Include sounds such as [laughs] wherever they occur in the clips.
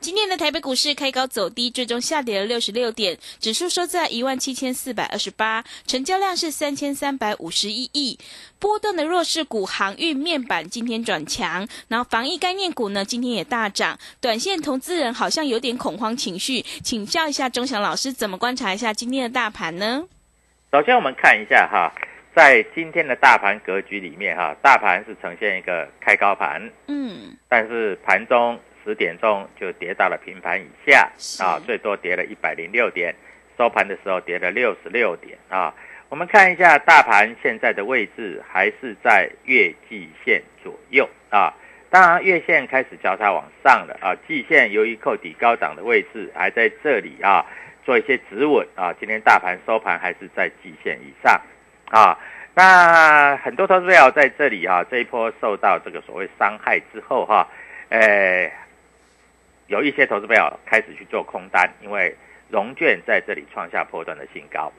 今天的台北股市开高走低，最终下跌了六十六点，指数收在一万七千四百二十八，成交量是三千三百五十一亿。波段的弱势股航运面板今天转强，然后防疫概念股呢今天也大涨，短线投资人好像有点恐慌情绪，请教一下钟祥老师，怎么观察一下今天的大盘呢？首先我们看一下哈，在今天的大盘格局里面哈，大盘是呈现一个开高盘，嗯，但是盘中十点钟就跌到了平盘以下啊，最多跌了一百零六点，收盘的时候跌了六十六点啊。我们看一下大盘现在的位置，还是在月季线左右啊。当然，月线开始交叉往上了啊，季线由于扣底高档的位置还在这里啊，做一些止稳啊。今天大盘收盘还是在季线以上啊。那很多投资者在这里啊，这一波受到这个所谓伤害之后哈、呃，有一些投资朋友开始去做空单，因为融券在这里创下波段的新高。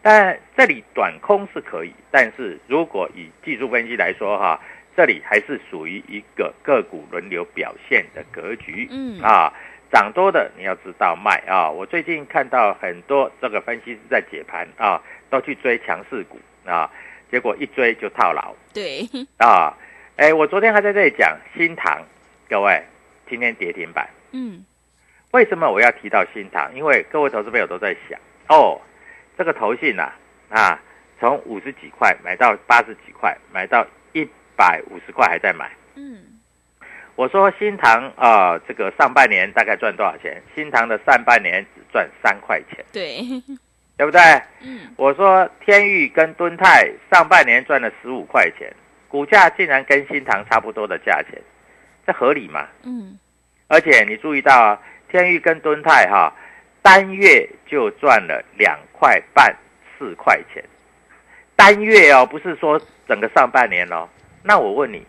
但这里短空是可以，但是如果以技术分析来说哈，这里还是属于一个个股轮流表现的格局。嗯啊，涨多的你要知道卖啊。我最近看到很多这个分析师在解盘啊，都去追强势股啊，结果一追就套牢。对，啊，哎，我昨天还在这里讲新塘，各位今天跌停板，嗯，为什么我要提到新塘？因为各位投资朋友都在想，哦，这个投信呐、啊，从五十几块买到八十几块，买到一百五十块还在买。嗯，我说新塘啊、这个上半年大概赚多少钱？新塘的上半年只赚三块钱，对，对不对？嗯，我说天域跟敦泰上半年赚了十五块钱，股价竟然跟新塘差不多的价钱，这合理吗？嗯，而且你注意到啊，天域跟敦泰哈、单月就赚了两块半四块钱，单月哦，不是说整个上半年哦。那我问你，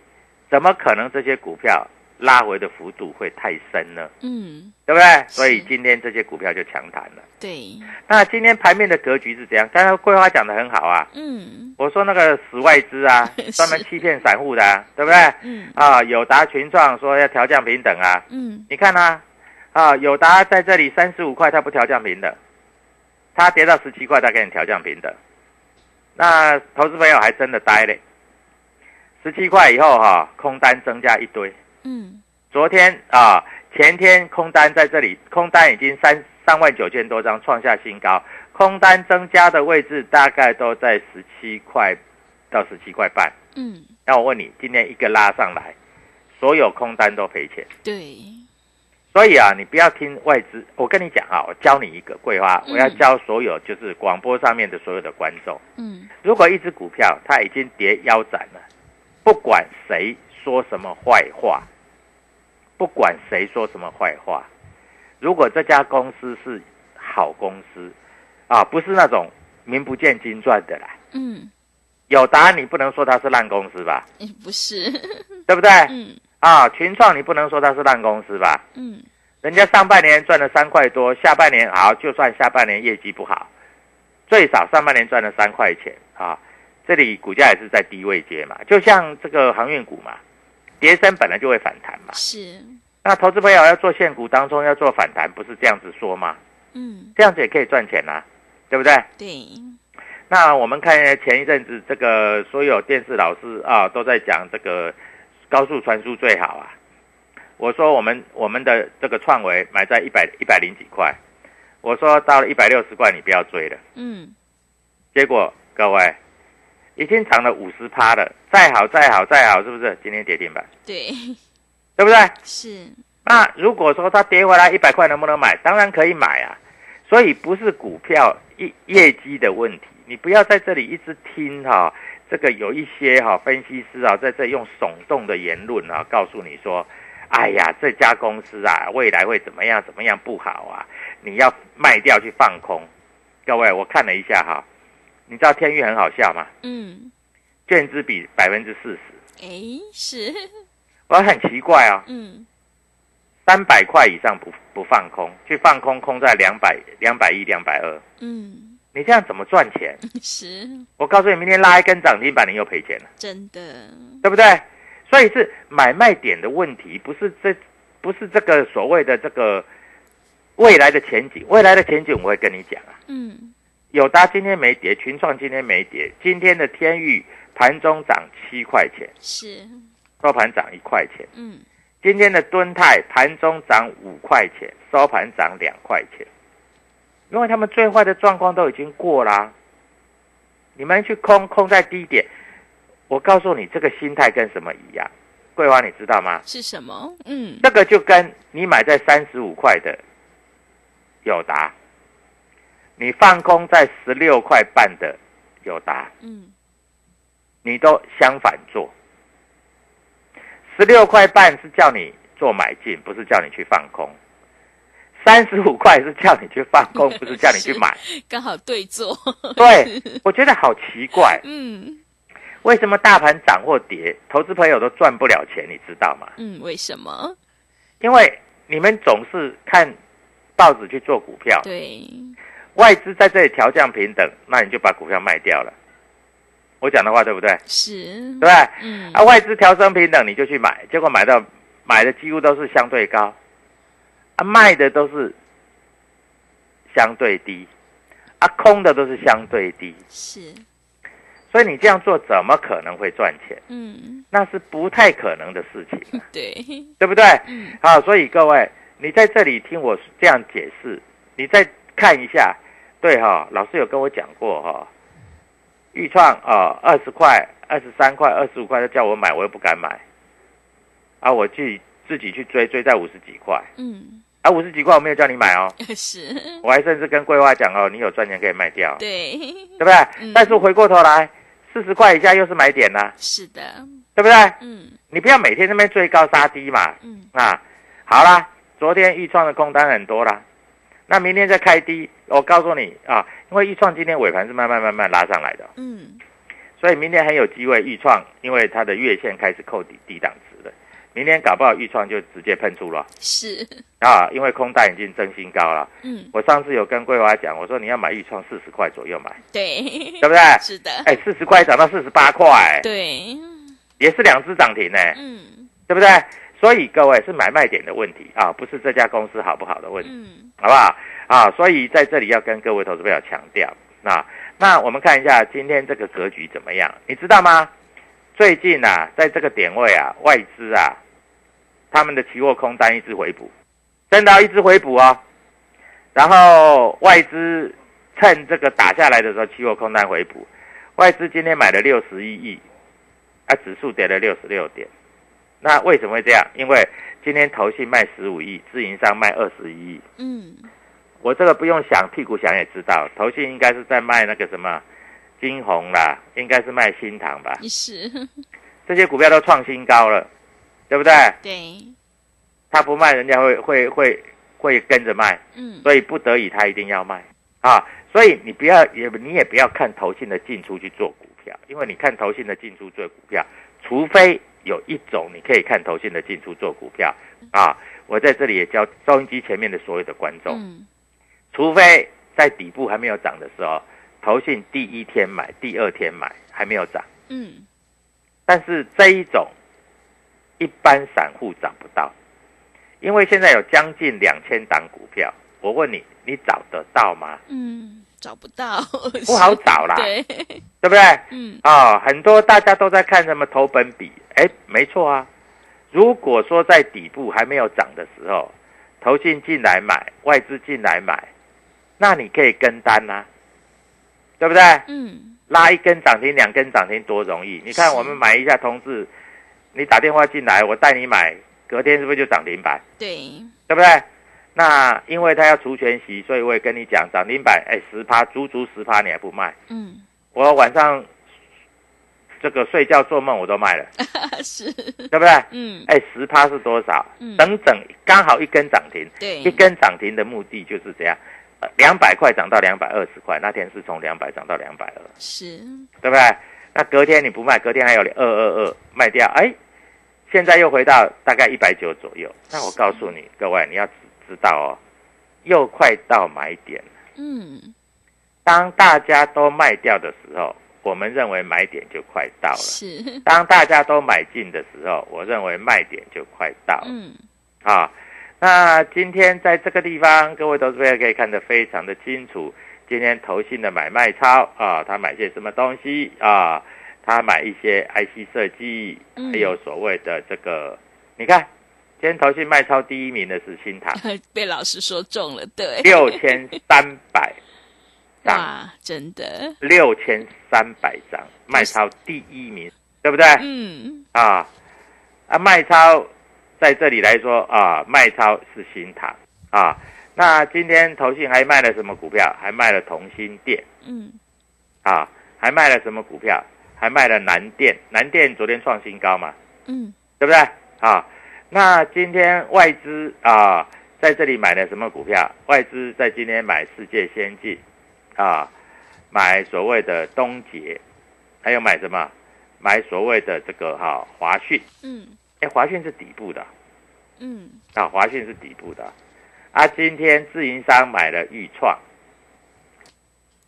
怎么可能这些股票拉回的幅度会太深了？嗯，对不对？所以今天这些股票就强弹了。对，那今天盘面的格局是怎样？刚才桂花讲的很好啊，嗯，我说那个死外资啊，[laughs] 专门欺骗散户的、啊，对不对？嗯，啊，友达群创说要调降平等啊，嗯，你看啊，啊，友达在这里三十五块，它不调降平等，它跌到十七块，它给你调降平等。那投资朋友还真的呆嘞，十七块以后哈、空单增加一堆。嗯，昨天啊，前天空单在这里，空单已经三三万九千多张，创下新高。空单增加的位置大概都在十七块到十七块半。嗯，那我问你，今天一个拉上来，所有空单都赔钱。对，所以啊，你不要听外资。我跟你讲啊，我教你一个桂花，嗯我要教所有就是广播上面的所有的观众。嗯如果一只股票它已经跌腰斩了，不管谁说什么坏话，不管谁说什么坏话，如果这家公司是好公司啊，不是那种名不见经传的啦，嗯，有答案你不能说它是烂公司吧，诶不是，[laughs] 对不对？嗯。啊，群创你不能说它是烂公司吧？嗯。人家上半年赚了三块多，下半年好，就算下半年业绩不好，最少上半年赚了三块钱啊。这里股价也是在低位接嘛，就像这个航运股嘛，跌升本来就会反弹嘛。是，那投资朋友要做现股当中要做反弹，不是这样子说吗？嗯这样子也可以赚钱啦、对不对？对，那我们看前一阵子这个所有电视老师啊都在讲这个高速传输最好啊。我说我们我们的这个创维买在一百一百零几块，我说到了一百六十块你不要追了。嗯结果各位已经涨了五十趴了，再好再好再好，是不是？今天跌停板，对，对不对？是，那如果说它跌回来一百块，能不能买？当然可以买啊。所以不是股票业业绩的问题，你不要在这里一直听哈、这个有一些哈、分析师啊，在这用耸动的言论啊，告诉你说，哎呀，这家公司啊，未来会怎么样怎么样不好啊，你要卖掉去放空。各位，我看了一下哈、你知道天域很好笑吗？嗯，券资比百分之四十，诶是，[laughs] 我很奇怪哦，嗯三百块以上不不放空，去放空空在两百两百一两百二，嗯你这样怎么赚钱？[laughs] 是，我告诉你，明天拉一根涨停板，你又赔钱了，真的，对不对？所以是买卖点的问题，不是这不是这个所谓的这个未来的前景。未来的前景我会跟你讲啊。嗯友达今天没跌，群创今天没跌，今天的天域盘中涨七块钱，是，收盘涨一块钱。嗯今天的敦泰盘中涨五块钱，收盘涨两块钱，因为他们最坏的状况都已经过啦、你们去空空在低点，我告诉你，这个心态跟什么一样？桂花，你知道吗？是什么？嗯这个就跟你买在三十五块的友达，你放空在十六块半的友达，嗯你都相反做。十六块半是叫你做买进，不是叫你去放空；三十五块是叫你去放空，[laughs] 不是叫你去买。刚好对坐，对，[laughs] 我觉得好奇怪，嗯为什么大盘涨或跌，投资朋友都赚不了钱，你知道吗？嗯，为什么？因为你们总是看报纸去做股票，对，外资在这里调降平等，那你就把股票卖掉了。我讲的话对不对？是对，不对？嗯啊，外资调升平等，你就去买，结果买到买的几乎都是相对高，啊，卖的都是相对低，啊，空的都是相对低，是，所以你这样做怎么可能会赚钱？嗯那是不太可能的事情，[laughs] 对，对不对？嗯好，所以各位，你在这里听我这样解释，你再看一下，对哈、老师有跟我讲过哈、豫创啊，二十块、二十三块、二十五块，他叫我买，我又不敢买，啊，我自己自己去追，追在五十几块，嗯。啊，五十几块我没有叫你买哦，[laughs] 是，我还甚至跟桂花讲哦，你有赚钱可以卖掉，对，对不对？嗯。但是回过头来，四十块以下又是买点啦、是的，对不对？嗯。你不要每天那边追高杀低嘛，嗯。啊，好啦，昨天豫创的空单很多啦，那明天再开低，我告诉你啊，因为豫创今天尾盘是慢慢慢慢拉上来的，嗯所以明天很有机会豫创，因为它的月线开始扣底低档值了，明天搞不好豫创就直接喷出了是，[laughs] 啊，因为空单已经增新高了。嗯我上次有跟桂花讲，我说你要买豫创四十块左右买，对，对不对？[laughs] 是的，哎，四十块涨到四十八块，对，也是两只涨停呢。嗯对不对？所以各位是买卖点的问题啊，不是这家公司好不好的问题，嗯好不好？啊，所以在这里要跟各位投资朋友强调，那那我们看一下今天这个格局怎么样？你知道吗？最近啊，在这个点位啊，外资啊，他们的期货空单一直回补，真的一直回补哦。然后外资趁这个打下来的时候，期货空单回补，外资今天买了六十一亿，啊，指数跌了六十六点。那为什么会这样？因为今天投信卖十五亿，自营商卖二十一亿。嗯，我这个不用想，屁股想也知道，投信应该是在卖那个什么金红啦，应该是卖新塘吧。是，这些股票都创新高了，对不对？对，他不卖，人家会会会会跟着卖，嗯，所以不得已他一定要卖啊。所以你不要也你也不要看投信的进出去做股票，因为你看投信的进出做股票，除非有一种你可以看投信的进出做股票。啊。我在这里也教收音机前面的所有的观众，嗯，除非在底部还没有涨的时候，投信第一天买，第二天买还没有涨，嗯，但是这一种一般散户找不到，因为现在有将近两千档股票，我问你，你找得到吗？嗯，找不到，不好找啦，对，对不对？嗯，啊、很多大家都在看什么投本比，哎，没错啊。如果说在底部还没有涨的时候，投信进来买，外资进来买，那你可以跟单呐、对不对？嗯，拉一根涨停、两根涨停多容易。你看我们买一下同志，你打电话进来，我带你买，隔天是不是就涨停板？对，对不对？那因为他要除权息，所以我也跟你讲，涨停板，哎，十趴，足足十趴，你还不卖？嗯，我晚上这个睡觉做梦我都卖了，[laughs] 是，对不对？嗯，哎，十趴是多少？嗯整整刚好一根涨停，对，一根涨停的目的就是这样，呃，两百块涨到两百二十块，那天是从两百涨到两百二，是，对不对？那隔天你不卖，隔天还有二二二卖掉，哎，现在又回到大概一百九左右。那我告诉你，各位你要知知道哦，又快到买点了。嗯，当大家都卖掉的时候，我们认为买点就快到了。是，当大家都买进的时候，我认为卖点就快到了。嗯，啊，那今天在这个地方，各位投资者可以看得非常的清楚。今天投信的买卖超啊，他买些什么东西啊？他买一些 IC 设计，嗯还有所谓的这个，你看，今天投信卖超第一名的是新塘，[laughs] 被老师说中了，对，六千三百张，[laughs] 哇，真的，六千三百张，卖超第一名，对不对？嗯，啊啊，卖超在这里来说啊，卖超是新塘啊。那今天投信还卖了什么股票？还卖了同心店嗯，啊，还卖了什么股票？还卖了南电，南电昨天创新高嘛，嗯，对不对？啊，那今天外资啊在这里买了什么股票？外资在今天买世界先进啊，买所谓的东杰，还有买什么？买所谓的这个哈、华讯。嗯，哎，华讯是底部的嗯，啊，华讯是底部的啊。今天自营商买了豫创，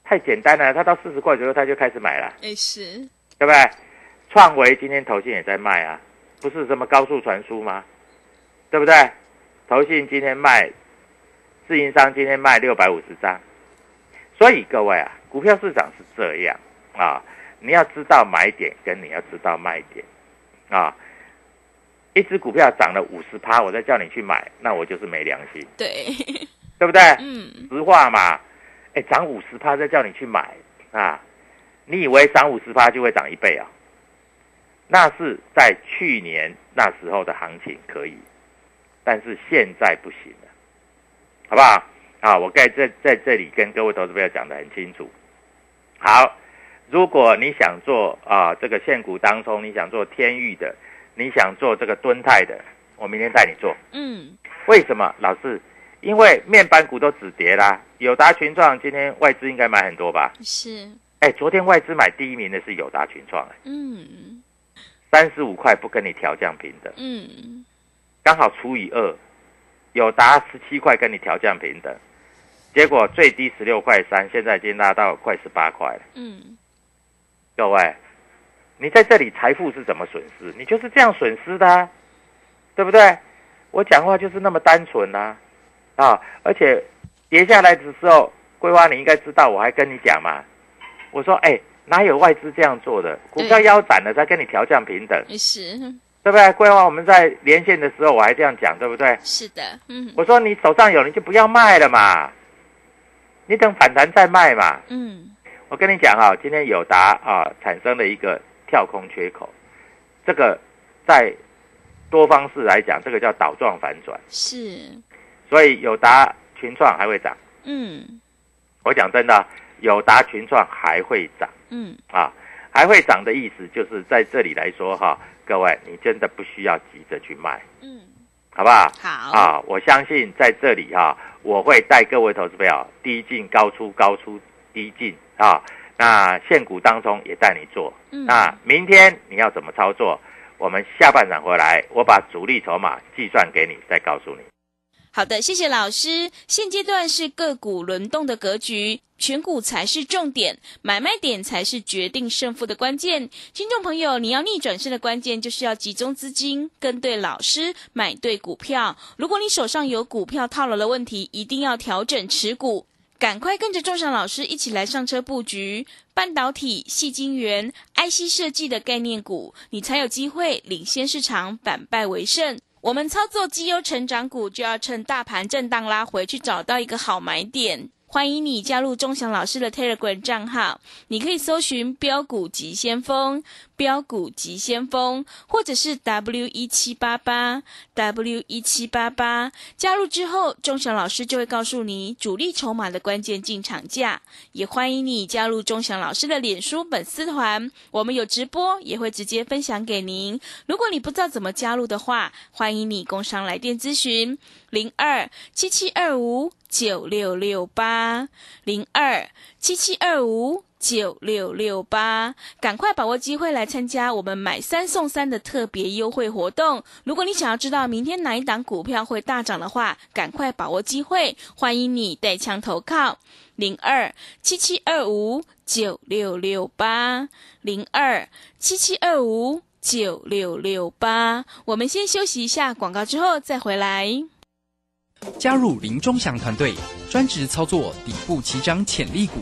太简单了，他到四十块左右他就开始买了，哎，是，对不对？创维今天投信也在卖啊，不是什么高速传输吗？对不对？投信今天卖，自营商今天卖六百五十张，所以各位啊，股票市场是这样啊，你要知道买点，跟你要知道卖点啊。一只股票涨了五十趴，我再叫你去买，那我就是没良心，对，对不对？嗯，实话嘛，哎，涨五十趴再叫你去买啊，你以为涨五十趴就会涨一倍啊？那是在去年那时候的行情可以，但是现在不行了，好不好？啊，我该在在这里跟各位投资朋友讲得很清楚。好，如果你想做啊这个现股当中，你想做天域的，你想做这个敦泰的，我明天带你做。嗯，为什么？老师，因为面板股都止跌啦。友达群创今天外资应该买很多吧？是，哎，昨天外资买第一名的是友达群创，嗯，三十五块不跟你调降平等，嗯，刚好除以二，有达十七块跟你调降平等，结果最低十六块三，现在已经拉到快十八块了。嗯，各位，你在这里财富是怎么损失？你就是这样损失的、对不对？我讲话就是那么单纯呐、啊，而且跌下来的时候，桂花你应该知道，我还跟你讲嘛，我说哎，哪有外资这样做的？股票腰斩了才跟你调降平等，也是，对不对？桂花我们在连线的时候我还这样讲，对不对？是的，嗯，我说你手上有你就不要卖了嘛，你等反弹再卖嘛。嗯，我跟你讲啊，今天友达啊产生了一个跳空缺口，这个在多方式来讲，这个叫倒状反转，是，所以友达群创还会涨。嗯。我讲真的，友达群创还会涨嗯，啊，还会涨的意思就是在这里来说哈，各位你真的不需要急着去卖，嗯，好不好？好，啊，我相信在这里哈、我会带各位投资朋友低进高出，高出低进啊。那现股当中也带你做。嗯那明天你要怎么操作？我们下半场回来，我把主力筹码计算给你，再告诉你。好的，谢谢老师。现阶段是个股轮动的格局，选股才是重点，买卖点才是决定胜负的关键。听众朋友，你要逆转胜的关键就是要集中资金，跟对老师，买对股票。如果你手上有股票套牢的问题，一定要调整持股。赶快跟着钟祥老师一起来上车布局半导体、细晶圆、IC 设计的概念股，你才有机会领先市场，反败为胜。我们操作绩优成长股，就要趁大盘震荡拉回去找到一个好买点。欢迎你加入钟祥老师的 Telegram 账号，你可以搜寻“标股急先锋”、“标股急先锋”，或者是 W 一七八八 W 一七八八。加入之后，钟祥老师就会告诉你主力筹码的关键进场价。也欢迎你加入钟祥老师的脸书粉丝团，我们有直播，也会直接分享给您。如果你不知道怎么加入的话，欢迎你工商来电咨询零二七七二五九六六八零二七七二五九六六八，赶快把握机会来参加我们买三送三的特别优惠活动。如果你想要知道明天哪一档股票会大涨的话，赶快把握机会，欢迎你带枪投靠零二七七二五九六六八零二七七二五九六六八。我们先休息一下广告，之后再回来。加入林忠祥团队，专职操作底部起涨潜力股，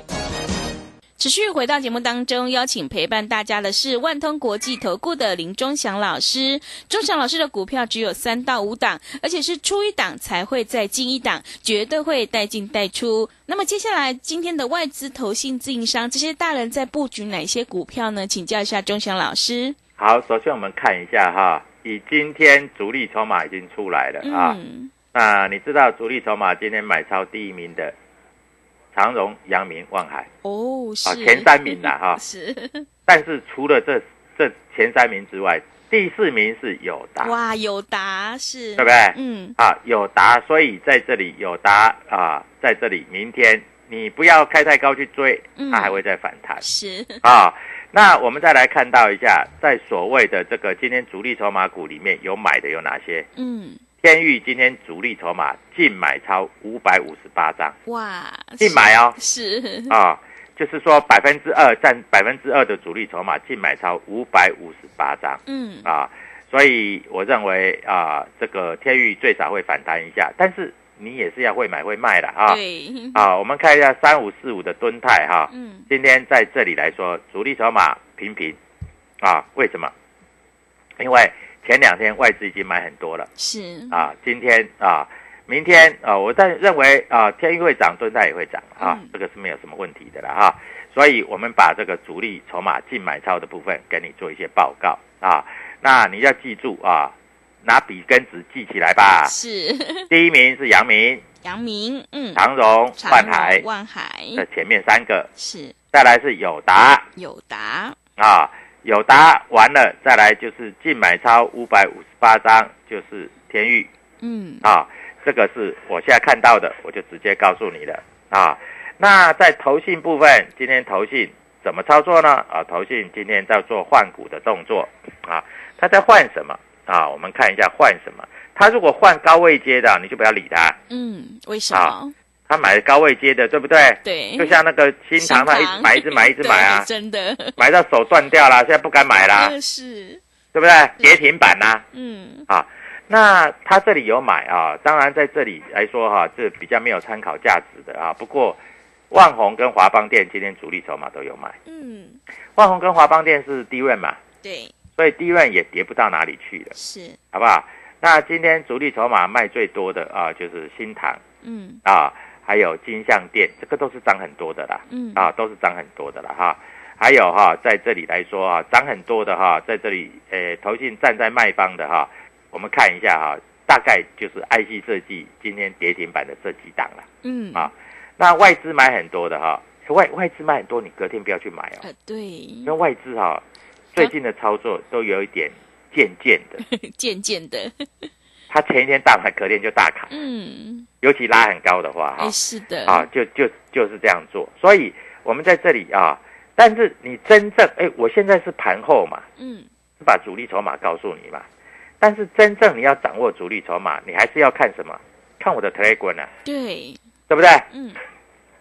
持续回到节目当中，邀请陪伴大家的是万通国际投顾的林忠祥老师。忠祥老师的股票只有三到五档，而且是出一档才会再进一档，绝对会带进带出。那么接下来今天的外资、投信、自营商这些大人在布局哪些股票呢？请教一下忠祥老师。好，首先我们看一下哈，以今天主力筹码已经出来了啊。嗯，那你知道主力筹码今天买超第一名的长荣、阳明、望海，哦，是、啊前三名啦 [laughs] 哈。是。但是除了这这前三名之外，第四名是友达，哇，友达是，对不对？嗯，啊，友达，所以在这里友达啊，在这里明天你不要开太高去追，嗯。它还会再反弹。是，啊，那我们再来看到一下，在所谓的这个今天主力筹码股里面有买的有哪些？嗯，天域今天主力筹码净买超五百五十八张，哇，净买哦，是，啊，就是说百分之二占百分之二的主力筹码净买超五百五十八张。嗯，啊，所以我认为啊，这个天域最少会反弹一下，但是你也是要会买会卖的啊。对，啊，我们看一下三五四五的吨泰哈，嗯，今天在这里来说，主力筹码平平。啊，为什么？因为前两天外资已经买很多了。是，啊，今天啊，明天啊，我但认为啊，天域会涨，敦泰也会涨啊，嗯。这个是没有什么问题的了哈。所以我们把这个主力筹码净买超的部分跟你做一些报告啊，那你要记住啊，拿笔跟纸记起来吧。是，[laughs] 第一名是阳明、阳明，嗯，长荣万海，万海。的前面三个，是。再来是友达。友达，啊，友达完了，再来就是净买超五百五十八张，就是天域嗯，啊，这个是我现在看到的，我就直接告诉你了啊。那在投信部分，今天投信怎么操作呢？啊，投信今天在做换股的动作啊，他在换什么啊？我们看一下换什么。他如果换高位接的，你就不要理他。嗯，为什啊么？他买高位接的，对不对？对，就像那个新塘，他一直买，一直买，一直买啊，[laughs] 真的，买到手断掉了，现在不敢买啦，真的是，对不对？跌停板啦、嗯，啊。那他这里有买啊，当然在这里来说哈、这比较没有参考价值的啊。不过万宏跟华邦店今天主力筹码都有买，嗯，万宏跟华邦店是低位嘛，对，所以低位也跌不到哪里去了，是，好不好？那今天主力筹码卖最多的啊，就是新塘。嗯。啊，还有金项店，这个都是涨很多的啦。嗯，啊，都是涨很多的啦哈。还有哈，在这里来说啊，涨很多的哈，在这里呃，投信站在卖方的哈，我们看一下哈，大概就是 IC 设计今天跌停板的这几档了。嗯啊那外资买很多的哈，外外资买很多，你隔天不要去买哦，呃，对，因为外资哈最近的操作都有一点渐渐的，[laughs] 渐渐的，它前一天大盘，隔天就大砍，嗯，尤其拉很高的话哈哎，，是的，啊，就就就是这样做。所以我们在这里啊，但是你真正哎，我现在是盘后嘛，嗯，是把主力筹码告诉你嘛。但是真正你要掌握主力筹码，你还是要看什么？看我的 Telegram 啊，对，对不对？嗯，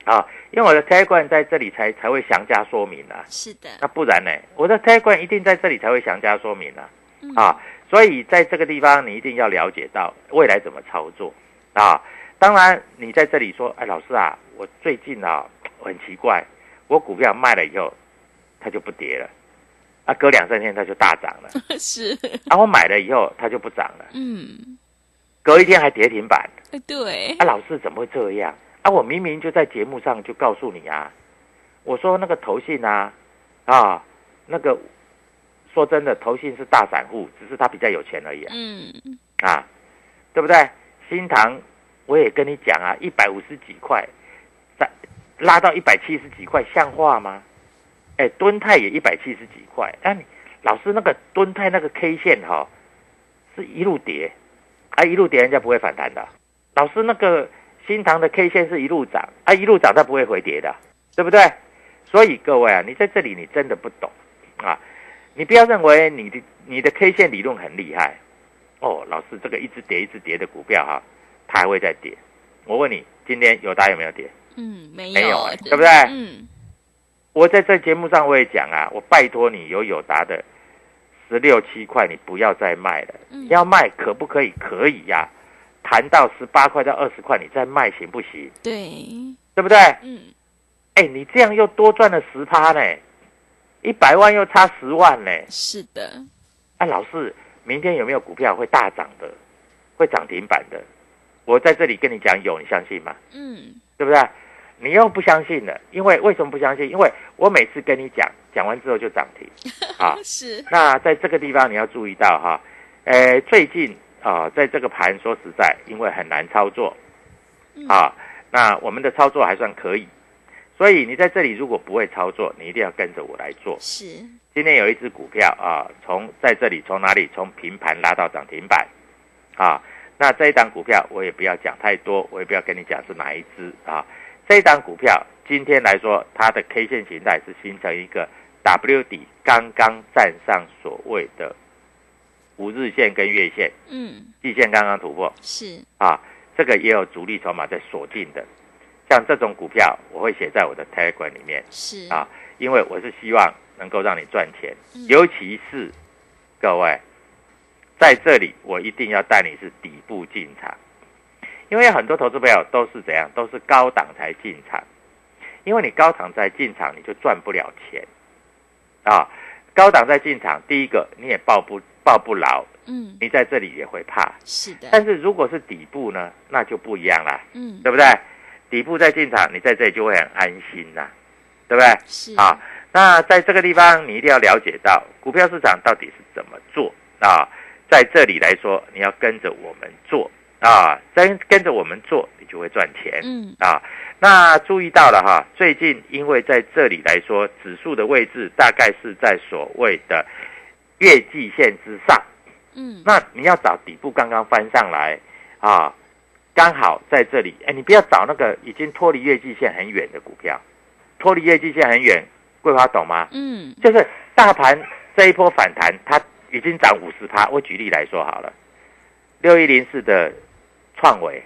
啊，因为我的 Telegram 在这里才才会详加说明啊。是的，那不然呢？我的 Telegram 一定在这里才会详加说明啊。嗯啊，所以在这个地方你一定要了解到未来怎么操作。啊。当然，你在这里说，哎，老师啊，我最近啊很奇怪，我股票卖了以后，它就不跌了，啊，隔两三天它就大涨了，[laughs] 是，啊，我买了以后它就不涨了，嗯，隔一天还跌停板，哎对，啊，老师怎么会这样？啊，我明明就在节目上就告诉你啊，我说那个投信啊，啊，那个说真的，投信是大散户，只是他比较有钱而已啊，嗯，啊，对不对？新塘我也跟你讲啊，一百五十几块，在拉到一百七十几块，像话吗？哎，敦泰也一百七十几块，那、你老师那个敦泰那个 K 线哈、是一路跌，啊一路跌，人家不会反弹的。老师那个新塘的 K 线是一路涨，啊一路涨它不会回跌的，对不对？所以各位啊，你在这里你真的不懂啊，你不要认为你的你的 K 线理论很厉害哦，老师这个一直跌一直跌的股票哈、它还会再跌。我问你，今天友达有没有跌？嗯，没没有有哎，对不对嗯，我在这节目上我也讲啊，我拜托你有友达的十六七块，你不要再卖了。嗯要卖可不可以？可以呀、谈到十八块到二十块，你再卖行不行？对，对不对？嗯，哎，你这样又多赚了十趴呢，一百万又差十万呢。是的，啊，老师，明天有没有股票会大涨的，会涨停板的？我在这里跟你讲有，你相信吗？嗯，对不对？你又不相信了，因为为什么不相信？因为我每次跟你讲，讲完之后就涨停 [laughs] 啊。是，那在这个地方你要注意到哈，呃，最近啊，在这个盘说实在，因为很难操作嗯啊，那我们的操作还算可以，所以你在这里如果不会操作，你一定要跟着我来做。是，今天有一只股票啊，从在这里从哪里？从平盘拉到涨停板。啊，那这一档股票我也不要讲太多，我也不要跟你讲是哪一只啊。这一档股票今天来说，它的 K 线形态是形成一个 W 底，刚刚站上所谓的五日线跟月线，嗯，季线刚刚突破。是，啊，这个也有主力筹码在锁定的。像这种股票，我会写在我的 Telegram 里面。是，啊，因为我是希望能够让你赚钱，嗯尤其是各位在这里，我一定要带你是底部进场，因为很多投资朋友都是怎样，都是高档才进场，因为你高档才进场，你就赚不了钱啊。高档再进场，第一个你也抱不抱不牢，嗯，你在这里也会怕。是的，但是如果是底部呢，那就不一样啦，嗯，对不对？底部再进场，你在这里就会很安心呐，对不对？是，啊，那在这个地方你一定要了解到股票市场到底是怎么做啊。在这里来说，你要跟着我们做啊，跟跟着我们做，你就会赚钱嗯，啊。那注意到了哈，最近因为在这里来说，指数的位置大概是在所谓的月季线之上，嗯，那你要找底部刚刚翻上来啊，刚好在这里，哎，你不要找那个已经脱离月季线很远的股票，脱离月季线很远，桂花懂吗？嗯，就是大盘这一波反弹，它已经涨五十趴。我举例来说好了，六一零四的创维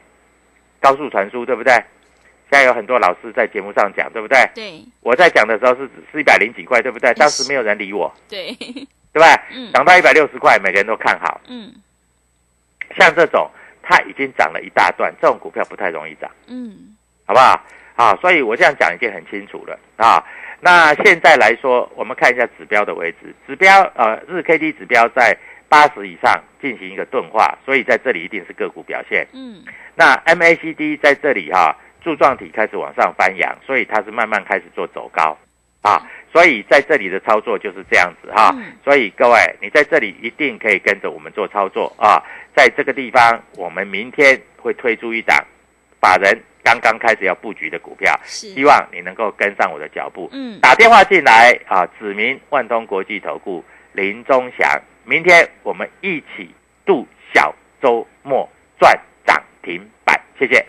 高速传输，对不对？现在有很多老师在节目上讲，对不对？对，我在讲的时候是是一百零几块，对不对？[laughs] 当时没有人理我，对，对吧？嗯，涨到一百六十块，每个人都看好。嗯，像这种它已经涨了一大段，这种股票不太容易涨，嗯，好不好？啊，所以我这样讲已经很清楚了啊。那现在来说，我们看一下指标的位置，指标呃日 K D 指标在八十以上进行一个钝化，所以在这里一定是个股表现。嗯，那 M A C D 在这里哈、柱状体开始往上翻扬，所以它是慢慢开始做走高啊，所以在这里的操作就是这样子哈、嗯。所以各位你在这里一定可以跟着我们做操作啊，在这个地方我们明天会推出一档法人刚刚开始要布局的股票，希望你能够跟上我的脚步。嗯，打电话进来啊，指明万通国际投顾林忠祥，明天我们一起度小周末赚涨停板，谢谢。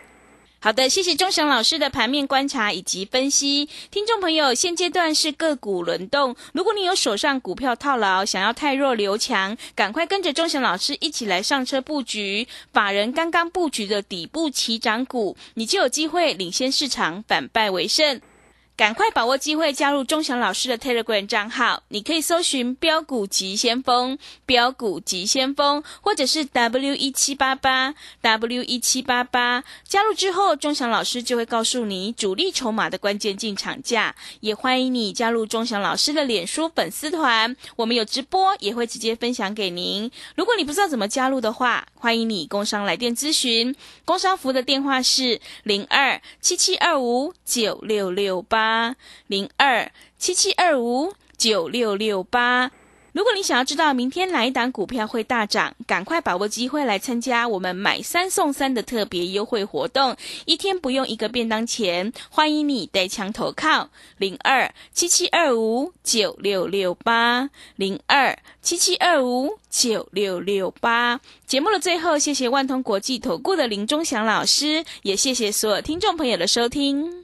好的，谢谢钟祥老师的盘面观察以及分析。听众朋友，现阶段是个股轮动，如果你有手上股票套牢，想要太弱留强，赶快跟着钟祥老师一起来上车布局。法人刚刚布局的底部起涨股，你就有机会领先市场，反败为胜。赶快把握机会，加入钟祥老师的 Telegram 账号。你可以搜寻“标股急先锋”、“标股急先锋”，或者是 W 一七八八 W 一七八八。加入之后，钟祥老师就会告诉你主力筹码的关键进场价。也欢迎你加入钟祥老师的脸书粉丝团，我们有直播，也会直接分享给您。如果你不知道怎么加入的话，欢迎你工商来电咨询。工商服的电话是零二七七二五九六六八八零二七七二五九六六八。如果你想要知道明天哪一档股票会大涨，赶快把握机会来参加我们买三送三的特别优惠活动，一天不用一个便当钱，欢迎你带枪投靠零二七七二五九六六八零二七七二五九六六八。节目的最后，谢谢万通国际投顾的林忠祥老师，也谢谢所有听众朋友的收听。